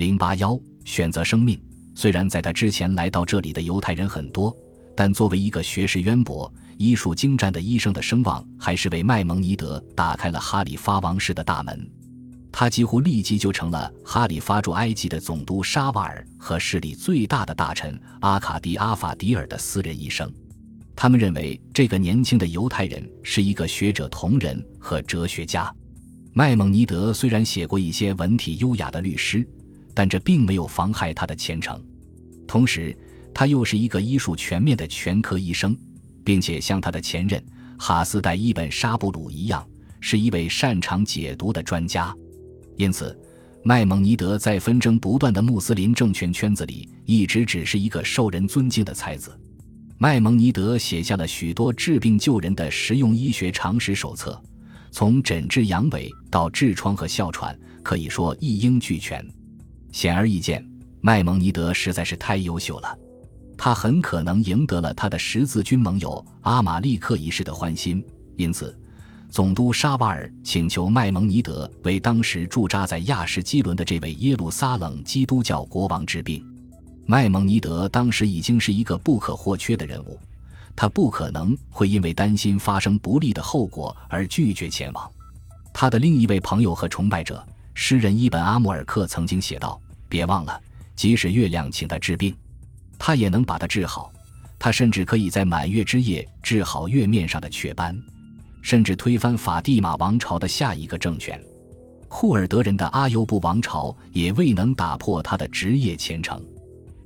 零八幺选择生命。虽然在他之前来到这里的犹太人很多，但作为一个学识渊博、医术精湛的医生的声望，还是为麦蒙尼德打开了哈里发王室的大门。他几乎立即就成了哈里发驻埃及的总督沙瓦尔和势力最大的大臣阿卡迪阿法迪尔的私人医生。他们认为这个年轻的犹太人是一个学者同仁和哲学家。麦蒙尼德虽然写过一些文体优雅的律诗，但这并没有妨害他的前程。同时，他又是一个医术全面的全科医生，并且像他的前任哈斯代伊本沙布鲁一样，是一位擅长解毒的专家。因此，麦蒙尼德在纷争不断的穆斯林政权圈子里，一直只是一个受人尊敬的才子。麦蒙尼德写下了许多治病救人的实用医学常识手册。从诊治阳痿到痔疮和哮喘，可以说一应俱全。显而易见，麦蒙尼德实在是太优秀了。他很可能赢得了他的十字军盟友阿马利克一世的欢心，因此，总督沙瓦尔请求麦蒙尼德为当时驻扎在亚什基伦的这位耶路撒冷基督教国王治病。麦蒙尼德当时已经是一个不可或缺的人物。他不可能会因为担心发生不利的后果而拒绝前往。他的另一位朋友和崇拜者诗人伊本阿穆尔克曾经写道：“别忘了，即使月亮请他治病，他也能把他治好。他甚至可以在满月之夜治好月面上的雀斑，甚至推翻法蒂玛王朝的下一个政权。库尔德人的阿尤布王朝也未能打破他的职业前程。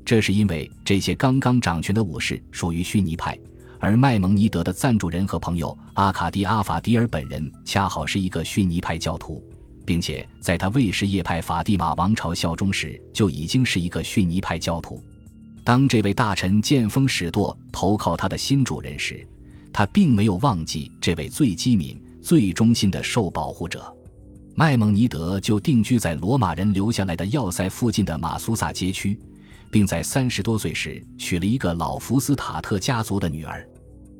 这是因为这些刚刚掌权的武士属于逊尼派。”而麦蒙尼德的赞助人和朋友阿卡迪阿法迪尔本人恰好是一个逊尼派教徒，并且在他卫士叶派法蒂玛王朝效忠时就已经是一个逊尼派教徒。当这位大臣见风使舵投靠他的新主人时，他并没有忘记这位最机敏、最忠心的受保护者。麦蒙尼德就定居在罗马人留下来的要塞附近的马苏萨街区，并在三十多岁时娶了一个老福斯塔特家族的女儿。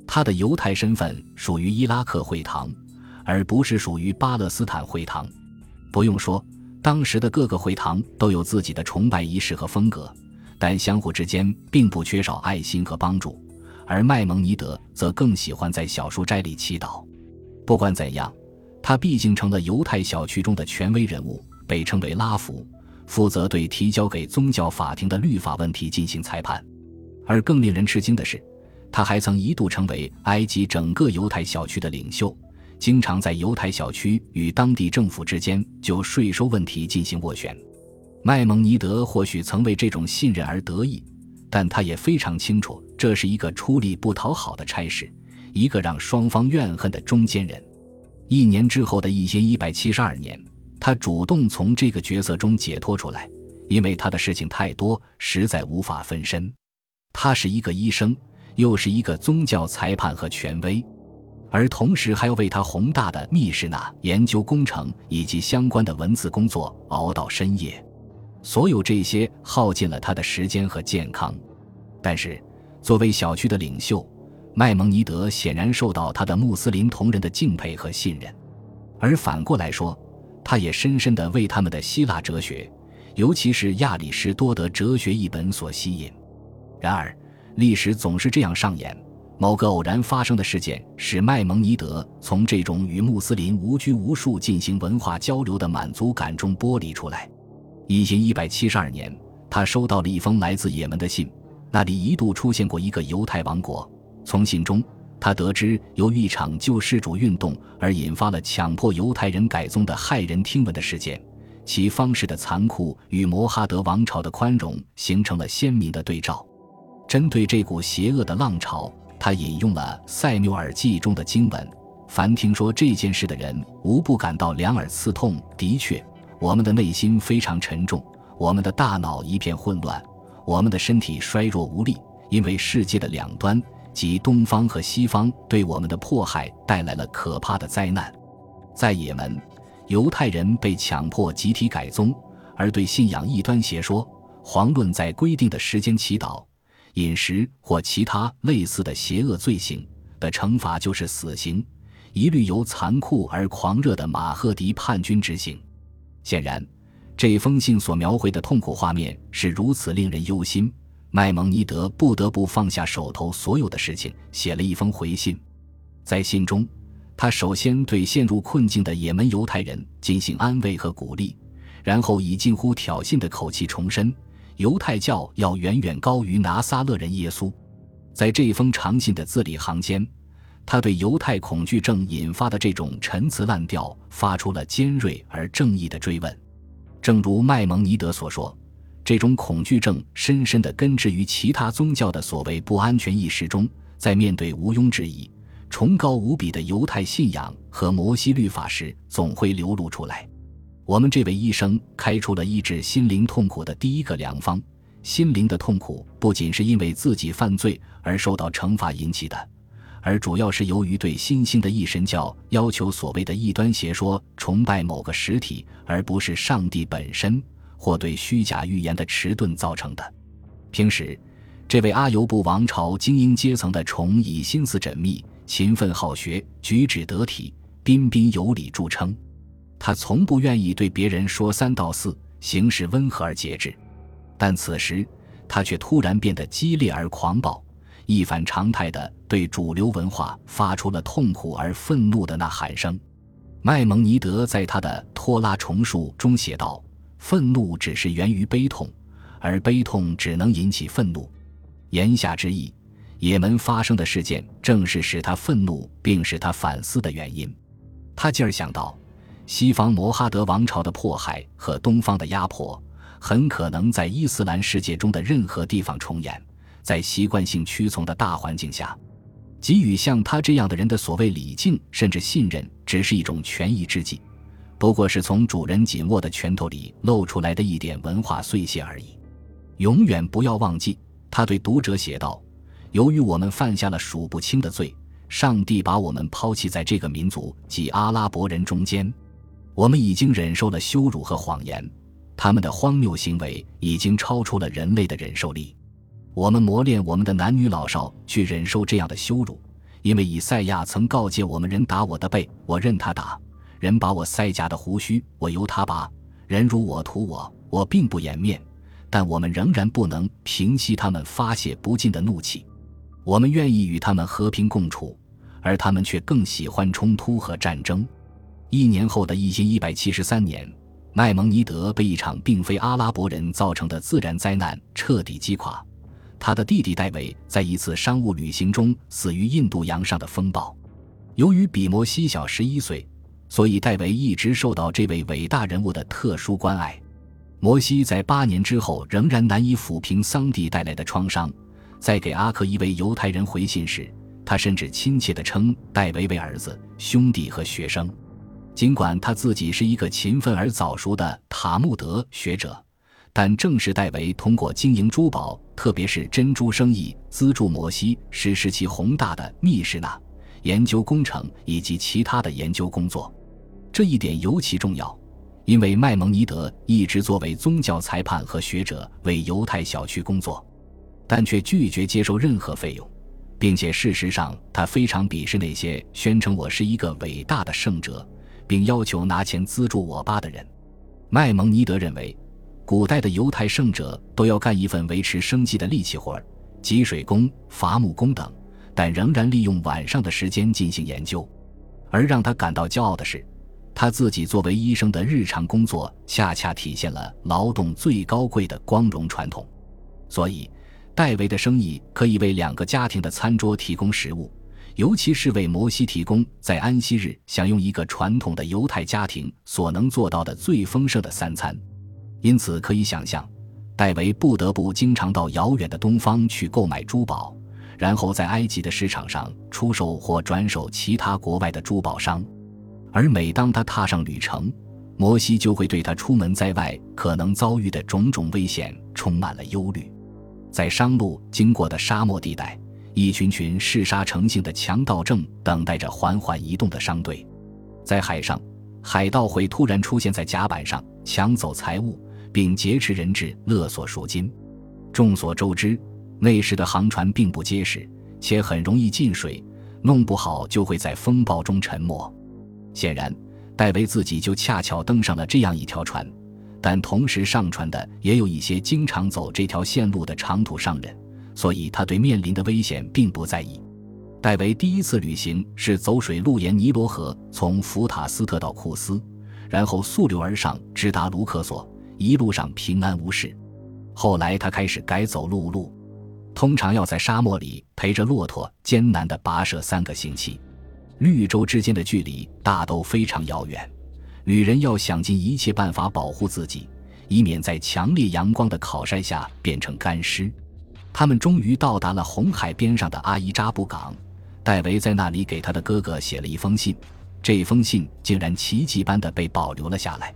他的犹太身份属于伊拉克会堂，而不是属于巴勒斯坦会堂。不用说，当时的各个会堂都有自己的崇拜仪式和风格，但相互之间并不缺少爱心和帮助。而麦蒙尼德则更喜欢在小书斋里祈祷。不管怎样，他毕竟成了犹太小区中的权威人物，被称为拉夫，负责对提交给宗教法庭的律法问题进行裁判。而更令人吃惊的是。他还曾一度成为埃及整个犹太小区的领袖，经常在犹太小区与当地政府之间就税收问题进行斡旋。麦蒙尼德或许曾为这种信任而得意，但他也非常清楚，这是一个出力不讨好的差事，一个让双方怨恨的中间人。一年之后的一千一百七十二年，他主动从这个角色中解脱出来，因为他的事情太多，实在无法分身。他是一个医生。又是一个宗教裁判和权威，而同时还要为他宏大的密室纳研究工程以及相关的文字工作熬到深夜，所有这些耗尽了他的时间和健康。但是，作为小区的领袖，麦蒙尼德显然受到他的穆斯林同仁的敬佩和信任，而反过来说，他也深深地为他们的希腊哲学，尤其是亚里士多德哲学一本所吸引。然而，历史总是这样上演，某个偶然发生的事件使麦蒙尼德从这种与穆斯林无拘无束进行文化交流的满足感中剥离出来。一千一百七十二年，他收到了一封来自也门的信，那里一度出现过一个犹太王国。从信中，他得知由于一场救世主运动而引发了强迫犹太人改宗的骇人听闻的事件，其方式的残酷与摩哈德王朝的宽容形成了鲜明的对照。针对这股邪恶的浪潮，他引用了《塞缪尔记》中的经文：“凡听说这件事的人，无不感到两耳刺痛。的确，我们的内心非常沉重，我们的大脑一片混乱，我们的身体衰弱无力，因为世界的两端，即东方和西方，对我们的迫害带来了可怕的灾难。在也门，犹太人被强迫集体改宗，而对信仰异端邪说、遑论在规定的时间祈祷。”饮食或其他类似的邪恶罪行的惩罚就是死刑，一律由残酷而狂热的马赫迪叛军执行。显然，这封信所描绘的痛苦画面是如此令人忧心，麦蒙尼德不得不放下手头所有的事情，写了一封回信。在信中，他首先对陷入困境的也门犹太人进行安慰和鼓励，然后以近乎挑衅的口气重申，犹太教要远远高于拿撒勒人耶稣。在这封长信的字里行间，他对犹太恐惧症引发的这种陈词滥调发出了尖锐而正义的追问。正如麦蒙尼德所说，这种恐惧症深深地根植于其他宗教的所谓不安全意识中，在面对毋庸置疑。崇高无比的犹太信仰和摩西律法时，总会流露出来。我们这位医生开出了医治心灵痛苦的第一个良方。心灵的痛苦不仅是因为自己犯罪而受到惩罚引起的，而主要是由于对新兴的异神教要求所谓的异端邪说崇拜某个实体而不是上帝本身，或对虚假预言的迟钝造成的。平时，这位阿尤布王朝精英阶层的虫以心思缜密。勤奋好学，举止得体，彬彬有礼著称。他从不愿意对别人说三道四，行事温和而节制。但此时，他却突然变得激烈而狂暴，一反常态的对主流文化发出了痛苦而愤怒的呐喊声。麦蒙尼德在他的《托拉重述》中写道：“愤怒只是源于悲痛，而悲痛只能引起愤怒。”言下之意。也门发生的事件，正是使他愤怒并使他反思的原因。他进而想到，西方摩哈德王朝的迫害和东方的压迫，很可能在伊斯兰世界中的任何地方重演。在习惯性屈从的大环境下，给予像他这样的人的所谓礼敬甚至信任，只是一种权宜之计，不过是从主人紧握的拳头里露出来的一点文化碎屑而已。永远不要忘记，他对读者写道。由于我们犯下了数不清的罪，上帝把我们抛弃在这个民族及阿拉伯人中间。我们已经忍受了羞辱和谎言，他们的荒谬行为已经超出了人类的忍受力。我们磨练我们的男女老少去忍受这样的羞辱，因为以赛亚曾告诫我们：人打我的背，我任他打；人把我腮颊的胡须，我由他拔；人如我图我，我并不掩面。但我们仍然不能平息他们发泄不尽的怒气。我们愿意与他们和平共处，而他们却更喜欢冲突和战争。一年后的一千一百七十三年，麦蒙尼德被一场并非阿拉伯人造成的自然灾难彻底击垮。他的弟弟戴维在一次商务旅行中死于印度洋上的风暴。由于比摩西小十一岁，所以戴维一直受到这位伟大人物的特殊关爱。摩西在八年之后仍然难以抚平桑蒂带来的创伤。在给阿克一位犹太人回信时，他甚至亲切地称戴维为儿子、兄弟和学生。尽管他自己是一个勤奋而早熟的塔木德学者，但正是戴维通过经营珠宝，特别是珍珠生意，资助摩西实施其宏大的密室纳研究工程以及其他的研究工作。这一点尤其重要，因为麦蒙尼德一直作为宗教裁判和学者为犹太小区工作。但却拒绝接受任何费用，并且事实上，他非常鄙视那些宣称我是一个伟大的圣者，并要求拿钱资助我爸的人。麦蒙尼德认为，古代的犹太圣者都要干一份维持生计的力气活儿，汲水工、伐木工等，但仍然利用晚上的时间进行研究。而让他感到骄傲的是，他自己作为医生的日常工作恰恰体现了劳动最高贵的光荣传统。所以。戴维的生意可以为两个家庭的餐桌提供食物，尤其是为摩西提供在安息日享用一个传统的犹太家庭所能做到的最丰盛的三餐。因此，可以想象，戴维不得不经常到遥远的东方去购买珠宝，然后在埃及的市场上出售或转手其他国外的珠宝商。而每当他踏上旅程，摩西就会对他出门在外可能遭遇的种种危险充满了忧虑。在商路经过的沙漠地带，一群群嗜杀成性的强盗正等待着缓缓移动的商队。在海上，海盗会突然出现在甲板上，抢走财物，并劫持人质，勒索赎金。众所周知，那时的航船并不结实，且很容易进水，弄不好就会在风暴中沉没。显然，戴维自己就恰巧登上了这样一条船。但同时上船的也有一些经常走这条线路的长途商人，所以他对面临的危险并不在意。戴维第一次旅行是走水路沿尼罗河，从福塔斯特到库斯，然后溯流而上，直达卢克索，一路上平安无事。后来他开始改走陆路，通常要在沙漠里陪着骆驼艰难地跋涉三个星期。绿洲之间的距离大都非常遥远，旅人要想尽一切办法保护自己，以免在强烈阳光的烤晒下变成干尸。他们终于到达了红海边上的阿伊扎布港。戴维在那里给他的哥哥写了一封信，这封信竟然奇迹般的被保留了下来。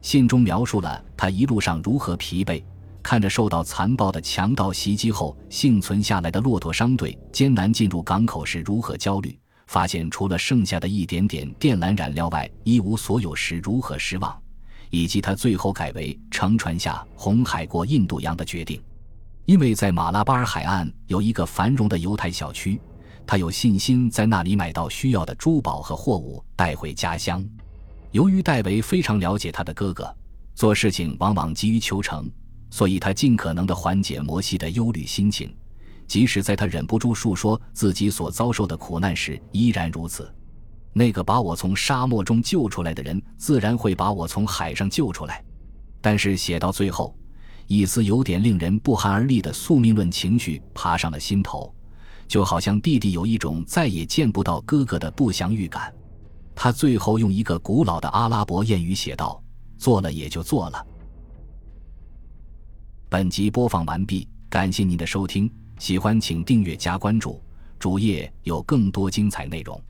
信中描述了他一路上如何疲惫，看着受到残暴的强盗袭击后幸存下来的骆驼商队艰难进入港口时如何焦虑，发现除了剩下的一点点电缆燃料外一无所有时如何失望，以及他最后改为乘船下红海过印度洋的决定，因为在马拉巴尔海岸有一个繁荣的犹太小区。他有信心在那里买到需要的珠宝和货物带回家乡。由于戴维非常了解他的哥哥，做事情往往急于求成，所以他尽可能的缓解摩西的忧虑心情，即使在他忍不住述说自己所遭受的苦难时依然如此。那个把我从沙漠中救出来的人，自然会把我从海上救出来。但是写到最后，一丝有点令人不寒而栗的宿命论情绪爬上了心头。就好像弟弟有一种再也见不到哥哥的不祥预感，他最后用一个古老的阿拉伯谚语写道：“做了也就做了。”本集播放完毕，感谢您的收听，喜欢请订阅加关注，主页有更多精彩内容。